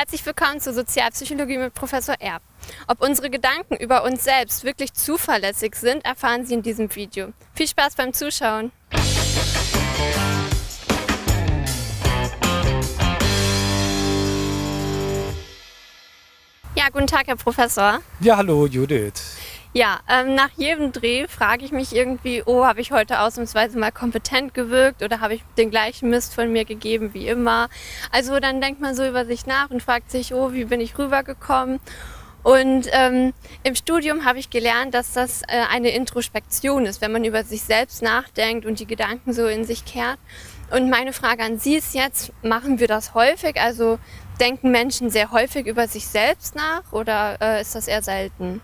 Herzlich willkommen zur Sozialpsychologie mit Professor Erb. Ob unsere Gedanken über uns selbst wirklich zuverlässig sind, erfahren Sie in diesem Video. Viel Spaß beim Zuschauen! Ja, guten Tag, Herr Professor. Ja, hallo Judith. Ja, ähm, nach jedem Dreh frage ich mich irgendwie, oh, habe ich heute ausnahmsweise mal kompetent gewirkt oder habe ich den gleichen Mist von mir gegeben wie immer? Also dann denkt man so über sich nach und fragt sich, oh, wie bin ich rübergekommen? Und ähm, im Studium habe ich gelernt, dass das äh, eine Introspektion ist, wenn man über sich selbst nachdenkt und die Gedanken so in sich kehrt. Und meine Frage an Sie ist jetzt, machen wir das häufig? Also denken Menschen sehr häufig über sich selbst nach oder äh, ist das eher selten?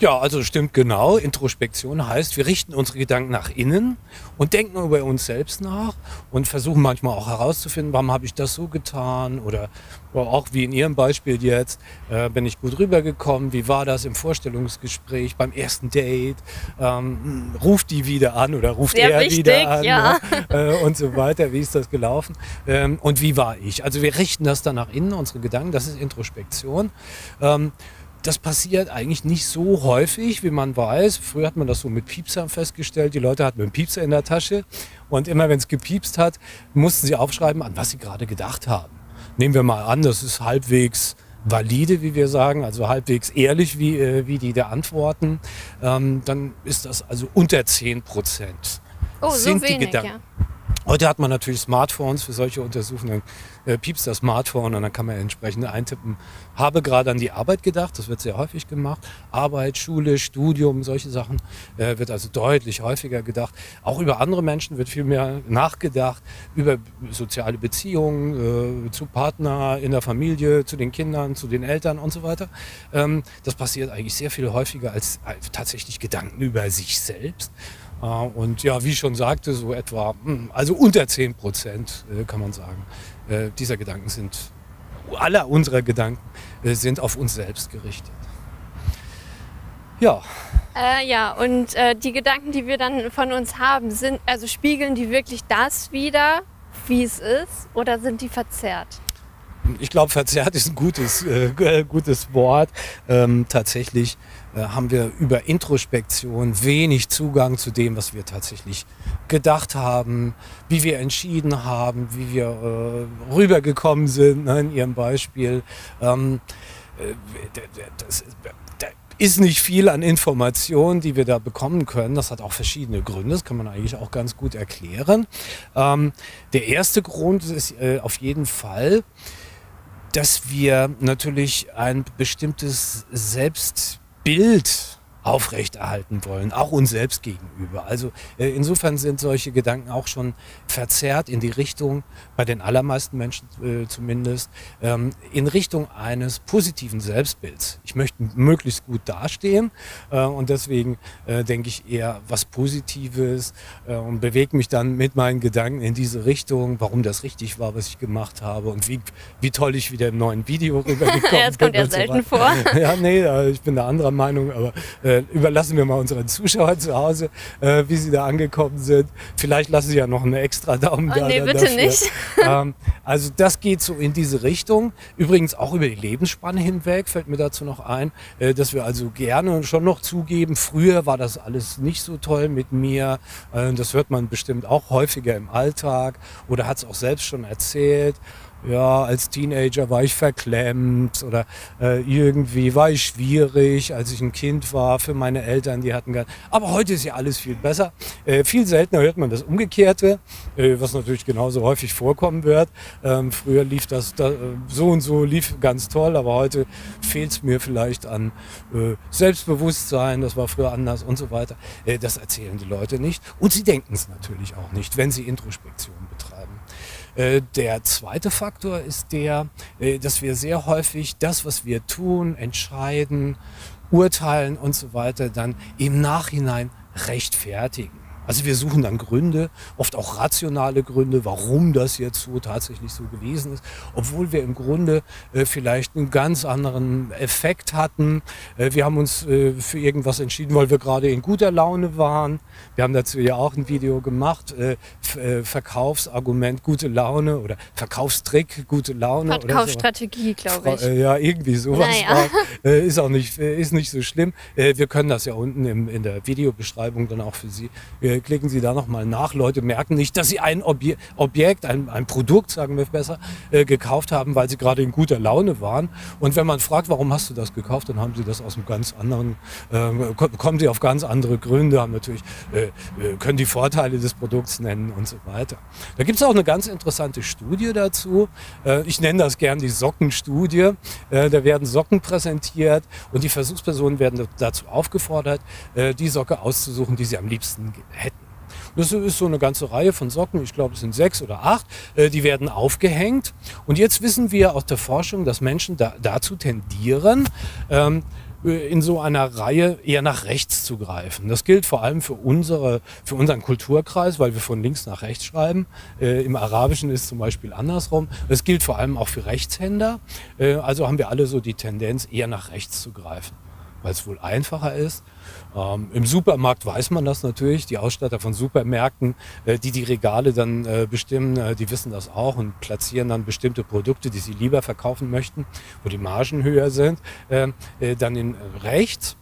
Ja, also stimmt genau. Introspektion heißt, wir richten unsere Gedanken nach innen und denken über uns selbst nach und versuchen manchmal auch herauszufinden, warum habe ich das so getan oder auch wie in Ihrem Beispiel jetzt, äh, bin ich gut rübergekommen, wie war das im Vorstellungsgespräch, beim ersten Date, ähm, ruft die wieder an oder ruft Sehr er wichtig, wieder an ja. ne? äh, und so weiter, wie ist das gelaufen ähm, und wie war ich. Also wir richten das dann nach innen, unsere Gedanken, das ist Introspektion. Ähm, das passiert eigentlich nicht so häufig, wie man weiß. Früher hat man das so mit Piepsern festgestellt. Die Leute hatten einen Piepser in der Tasche und immer wenn es gepiepst hat, mussten sie aufschreiben, an was sie gerade gedacht haben. Nehmen wir mal an, das ist halbwegs valide, wie wir sagen, also halbwegs ehrlich, wie, äh, wie die da antworten. Ähm, dann ist das also unter 10 Prozent. Oh, so wenig, Gedanken. ja. Heute hat man natürlich Smartphones für solche Untersuchungen. Äh, piepst das Smartphone und dann kann man entsprechend eintippen. Habe gerade an die Arbeit gedacht, das wird sehr häufig gemacht. Arbeit, Schule, Studium, solche Sachen äh, wird also deutlich häufiger gedacht. Auch über andere Menschen wird viel mehr nachgedacht, über soziale Beziehungen äh, zu Partner, in der Familie, zu den Kindern, zu den Eltern und so weiter. Ähm, das passiert eigentlich sehr viel häufiger als tatsächlich Gedanken über sich selbst. Äh, Und ja, wie ich schon sagte, so etwa, hm, also unter 10 Prozent äh, kann man sagen, äh, dieser Gedanken sind, aller unserer Gedanken sind auf uns selbst gerichtet. Ja, Äh, ja, und äh, die Gedanken, die wir dann von uns haben, sind, also spiegeln die wirklich das wieder, wie es ist, oder sind die verzerrt? Ich glaube, verzerrt ist ein gutes, äh, gutes Wort. Ähm, tatsächlich äh, haben wir über Introspektion wenig Zugang zu dem, was wir tatsächlich gedacht haben, wie wir entschieden haben, wie wir äh, rübergekommen sind, ne, in Ihrem Beispiel. Ähm, äh, das, da ist nicht viel an Informationen, die wir da bekommen können. Das hat auch verschiedene Gründe, das kann man eigentlich auch ganz gut erklären. Ähm, der erste Grund ist äh, auf jeden Fall, dass wir natürlich ein bestimmtes Selbstbild aufrechterhalten wollen, auch uns selbst gegenüber. Also äh, insofern sind solche Gedanken auch schon verzerrt in die Richtung, bei den allermeisten Menschen äh, zumindest, ähm, in Richtung eines positiven Selbstbilds. Ich möchte möglichst gut dastehen äh, und deswegen denke ich eher was Positives und bewege mich dann mit meinen Gedanken in diese Richtung, warum das richtig war, was ich gemacht habe und wie, wie toll ich wieder im neuen Video rübergekommen Ja, das kommt bin ja so selten weiter. vor. Ja, nee, ich bin da anderer Meinung, aber äh, überlassen wir mal unseren Zuschauern zu Hause, äh, wie sie da angekommen sind. Vielleicht lassen sie ja noch einen extra Daumen Oh, da. nee, bitte dafür. nicht. Ähm, also das geht so in diese Richtung. Übrigens auch über die Lebensspanne hinweg fällt mir dazu noch ein, äh, dass wir also gerne schon noch zugeben, früher war das alles nicht so toll mit mir. Äh, das hört man bestimmt auch häufiger im Alltag oder hat es auch selbst schon erzählt ja, als Teenager war ich verklemmt oder äh, irgendwie war ich schwierig, als ich ein Kind war für meine Eltern, die hatten gar Aber heute ist ja alles viel besser. Äh, viel seltener hört man das Umgekehrte, äh, was natürlich genauso häufig vorkommen wird. Ähm, früher lief das da, äh, so und so, lief ganz toll, aber heute fehlt es mir vielleicht an äh, Selbstbewusstsein, das war früher anders und so weiter. Äh, das erzählen die Leute nicht und sie denken es natürlich auch nicht, wenn sie Introspektion betreiben. Äh, Der zweite Faktor ist der, äh, dass wir sehr häufig das, was wir tun, entscheiden, urteilen und so weiter, dann im Nachhinein rechtfertigen. Also wir suchen dann Gründe, oft auch rationale Gründe, warum das jetzt so tatsächlich so gewesen ist, obwohl wir im Grunde äh, vielleicht einen ganz anderen Effekt hatten. Äh, wir haben uns äh, für irgendwas entschieden, weil wir gerade in guter Laune waren. Wir haben dazu ja auch ein Video gemacht, äh, äh, Verkaufsargument gute Laune oder Verkaufstrick gute Laune. Verkaufsstrategie, glaube ich. Äh, ja, irgendwie sowas. Naja. War, ist auch nicht, ist nicht so schlimm. wir können das ja unten im, in der Videobeschreibung dann auch für Sie klicken Sie da nochmal nach. Leute merken nicht, dass sie ein Obje Objekt, ein, ein Produkt, sagen wir besser, äh, gekauft haben, weil sie gerade in guter Laune waren. Und wenn man fragt, warum hast du das gekauft, dann haben sie das aus einem ganz anderen, äh, kommen sie auf ganz andere Gründe, haben natürlich, äh, äh, können die Vorteile des Produkts nennen und so weiter. Da gibt es auch eine ganz interessante Studie dazu. Äh, ich nenne das gern die Sockenstudie. Äh, da werden Socken präsentiert und die Versuchspersonen werden dazu aufgefordert, die Socke auszusuchen, die sie am liebsten. Das ist so eine ganze Reihe von Socken, ich glaube es sind sechs oder acht, äh, die werden aufgehängt. Und jetzt wissen wir aus der Forschung, dass Menschen da, dazu tendieren, ähm, äh, in so einer Reihe eher nach rechts zu greifen. Das gilt vor allem für, unsere, für unseren Kulturkreis, weil wir von links nach rechts schreiben. Äh, Im Arabischen ist zum Beispiel andersrum. Das gilt vor allem auch für Rechtshänder. Äh, also haben wir alle so die Tendenz, eher nach rechts zu greifen, weil es wohl einfacher ist ähm, Im Supermarkt weiß man das natürlich. Die Ausstatter von Supermärkten, äh, die die Regale dann äh, bestimmen, äh, die wissen das auch und platzieren dann bestimmte Produkte, die sie lieber verkaufen möchten, wo die Margen höher sind, ähm, äh, dann in rechts.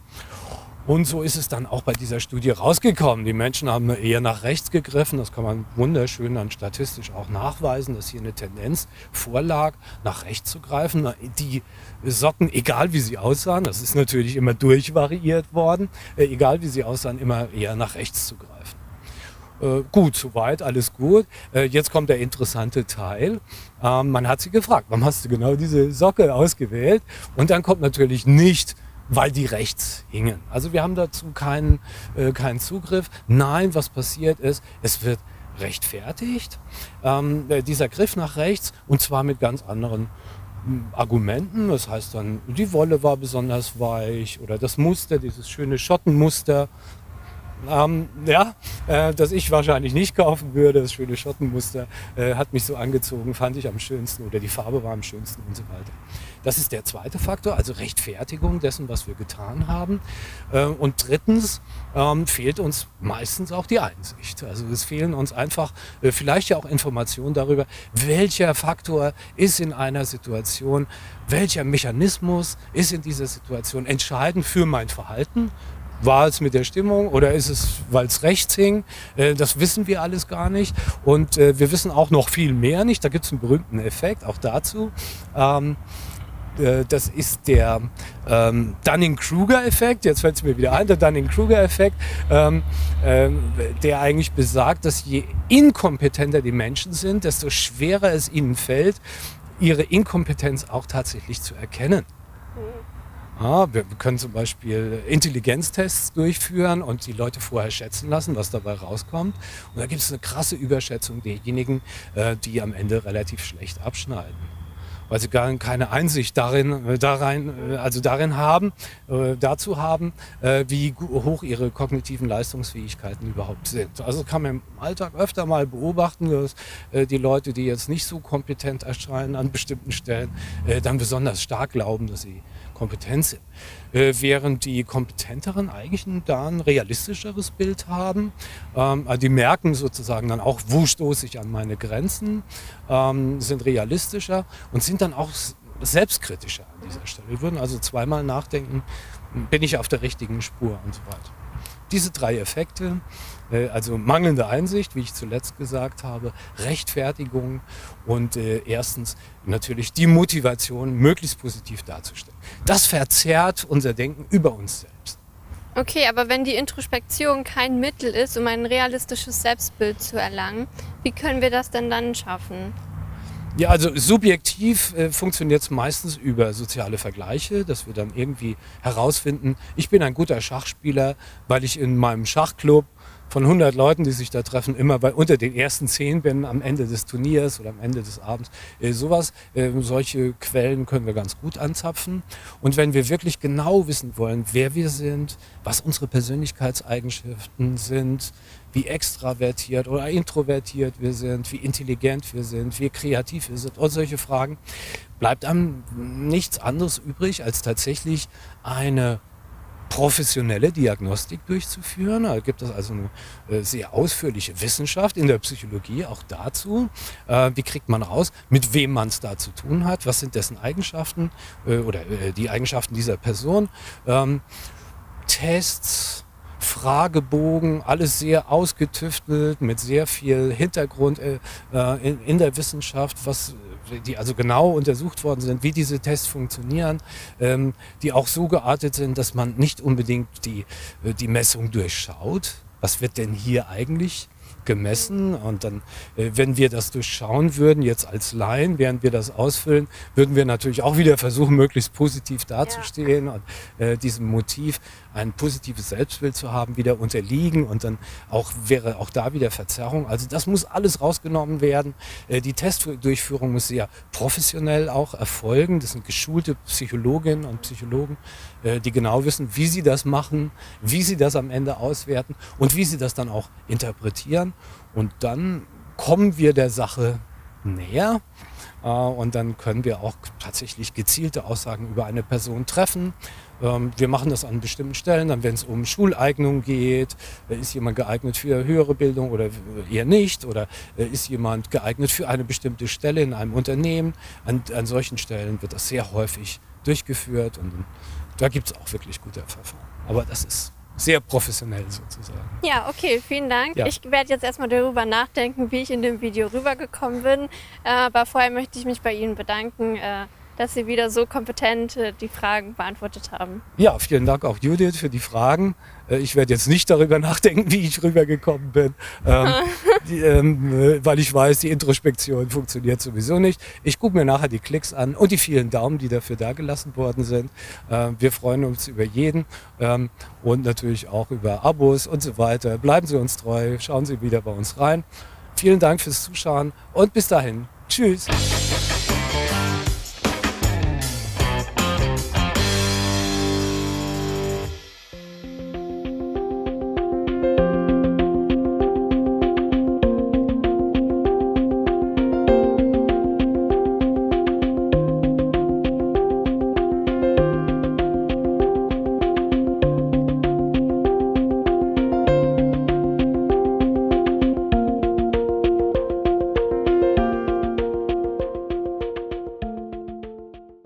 Und so ist es dann auch bei dieser Studie rausgekommen. Die Menschen haben eher nach rechts gegriffen. Das kann man wunderschön dann statistisch auch nachweisen, dass hier eine Tendenz vorlag, nach rechts zu greifen. Die Socken, egal wie sie aussahen, das ist natürlich immer durchvariiert worden, äh, egal wie sie aussahen, immer eher nach rechts zu greifen. Äh, gut, soweit, alles gut. Äh, jetzt kommt der interessante Teil. Ähm, man hat sie gefragt, warum hast du genau diese Socke ausgewählt? Und dann kommt natürlich nicht weil die rechts hingen. Also wir haben dazu keinen, äh, keinen Zugriff. Nein, was passiert ist, es wird rechtfertigt, ähm, äh, dieser Griff nach rechts, und zwar mit ganz anderen hm, Argumenten. Das heißt dann, die Wolle war besonders weich oder das Muster, dieses schöne Schottenmuster, ähm, ja, äh, das ich wahrscheinlich nicht kaufen würde. Das schöne Schottenmuster äh, hat mich so angezogen, fand ich am schönsten oder die Farbe war am schönsten und so weiter. Das ist der zweite Faktor, also Rechtfertigung dessen, was wir getan haben. Äh, und drittens ähm, fehlt uns meistens auch die Einsicht. Also es fehlen uns einfach äh, vielleicht ja auch Informationen darüber, welcher Faktor ist in einer Situation, welcher Mechanismus ist in dieser Situation entscheidend für mein Verhalten war es mit der Stimmung oder ist es, weil es rechts hing? Äh, das wissen wir alles gar nicht. Und äh, wir wissen auch noch viel mehr nicht. Da gibt es einen berühmten Effekt, auch dazu. Ähm, äh, das ist der ähm, Dunning-Kruger-Effekt. Jetzt fällt es mir wieder ein, der Dunning-Kruger-Effekt, ähm, ähm, der eigentlich besagt, dass je inkompetenter die Menschen sind, desto schwerer es ihnen fällt, ihre Inkompetenz auch tatsächlich zu erkennen. Ja, wir können zum Beispiel Intelligenztests durchführen und die Leute vorher schätzen lassen, was dabei rauskommt. Und da gibt es eine krasse Überschätzung derjenigen, äh, die am Ende relativ schlecht abschneiden weil sie gar keine Einsicht darin, äh, darin, äh, also darin haben, dazu haben, wie hoch ihre kognitiven Leistungsfähigkeiten überhaupt sind. Also kann man im Alltag öfter mal beobachten, dass die Leute, die jetzt nicht so kompetent erscheinen an bestimmten Stellen, dann besonders stark glauben, dass sie kompetent sind. Äh, während die Kompetenteren eigentlich da ein realistischeres Bild haben. Ähm, also die merken sozusagen dann auch, wo stoße ich an meine Grenzen, ähm, sind realistischer und sind dann auch selbstkritischer an dieser Stelle. Wir würden also zweimal nachdenken, bin ich auf der richtigen Spur und so weiter. Diese drei Effekte, äh, also mangelnde Einsicht, wie ich zuletzt gesagt habe, Rechtfertigung und äh, erstens natürlich die Motivation, möglichst positiv darzustellen. Das verzerrt unser Denken über uns selbst. Okay, aber wenn die Introspektion kein Mittel ist, um ein realistisches Selbstbild zu erlangen, wie können wir das denn dann schaffen? Ja, also subjektiv äh, funktioniert es meistens über soziale Vergleiche, dass wir dann irgendwie herausfinden, ich bin ein guter Schachspieler, weil ich in meinem Schachclub von 100 Leuten, die sich da treffen, immer bei, unter den ersten zehn bin am Ende des Turniers oder am Ende des Abends. Äh, sowas, äh, solche Quellen können wir ganz gut anzapfen. Und wenn wir wirklich genau wissen wollen, wer wir sind, was unsere Persönlichkeitseigenschaften sind, wie extravertiert oder introvertiert wir sind, wie intelligent wir sind, wie kreativ wir sind und solche Fragen, bleibt einem nichts anderes übrig, als tatsächlich eine professionelle Diagnostik durchzuführen. Da gibt es also eine äh, sehr ausführliche Wissenschaft in der Psychologie auch dazu. Äh, wie kriegt man raus, mit wem man es da zu tun hat? Was sind dessen Eigenschaften äh, oder die Eigenschaften dieser Person? Ähm, Tests, Fragebogen, alles sehr ausgetüftelt, mit sehr viel Hintergrund äh, in, in, der Wissenschaft, was, die also genau untersucht worden sind, wie diese Tests funktionieren, ähm, die auch so geartet sind, dass man nicht unbedingt die, äh, die Messung durchschaut. Was wird denn hier eigentlich gemessen und dann, äh, wenn wir das durchschauen würden, jetzt als Laien, während wir das ausfüllen, würden wir natürlich auch wieder versuchen, möglichst positiv dazustehen ja. und äh, diesem Motiv ein positives Selbstbild zu haben, wieder unterliegen und dann auch wäre auch da wieder Verzerrung. Also das muss alles rausgenommen werden. Äh, die Testdurchführung muss sehr professionell auch erfolgen. Das sind geschulte Psychologinnen und Psychologen, äh, die genau wissen, wie sie das machen, wie sie das am Ende auswerten und wie sie das dann auch interpretieren. Und dann kommen wir der Sache näher. Äh, und dann können wir auch tatsächlich gezielte Aussagen über eine Person treffen. Ähm, wir machen das an bestimmten Stellen, dann wenn es um Schuleignung geht, äh, ist jemand geeignet für höhere Bildung oder eher nicht, oder äh, ist jemand geeignet für eine bestimmte Stelle in einem Unternehmen. An, an solchen Stellen wird das sehr häufig durchgeführt und da gibt es auch wirklich gute Verfahren. Aber das ist sehr professionell sozusagen. Ja, okay, vielen Dank. Ja. Ich werde jetzt erstmal darüber nachdenken, wie ich in dem Video rübergekommen bin. Äh, aber vorher möchte ich mich bei Ihnen bedanken dass Sie wieder so kompetent äh, die Fragen beantwortet haben. Ja, vielen Dank auch Judith für die Fragen. Äh, ich werde jetzt nicht darüber nachdenken, wie ich rübergekommen bin, ähm, äh, weil ich weiß, die Introspektion funktioniert sowieso nicht. Ich gucke mir nachher die Klicks an und die vielen Daumen, die dafür dagelassen worden sind. Ähm, wir freuen uns über jeden ähm, und natürlich auch über Abos und so weiter. Bleiben Sie uns treu, schauen Sie wieder bei uns rein. Vielen Dank fürs Zuschauen und bis dahin. Tschüss.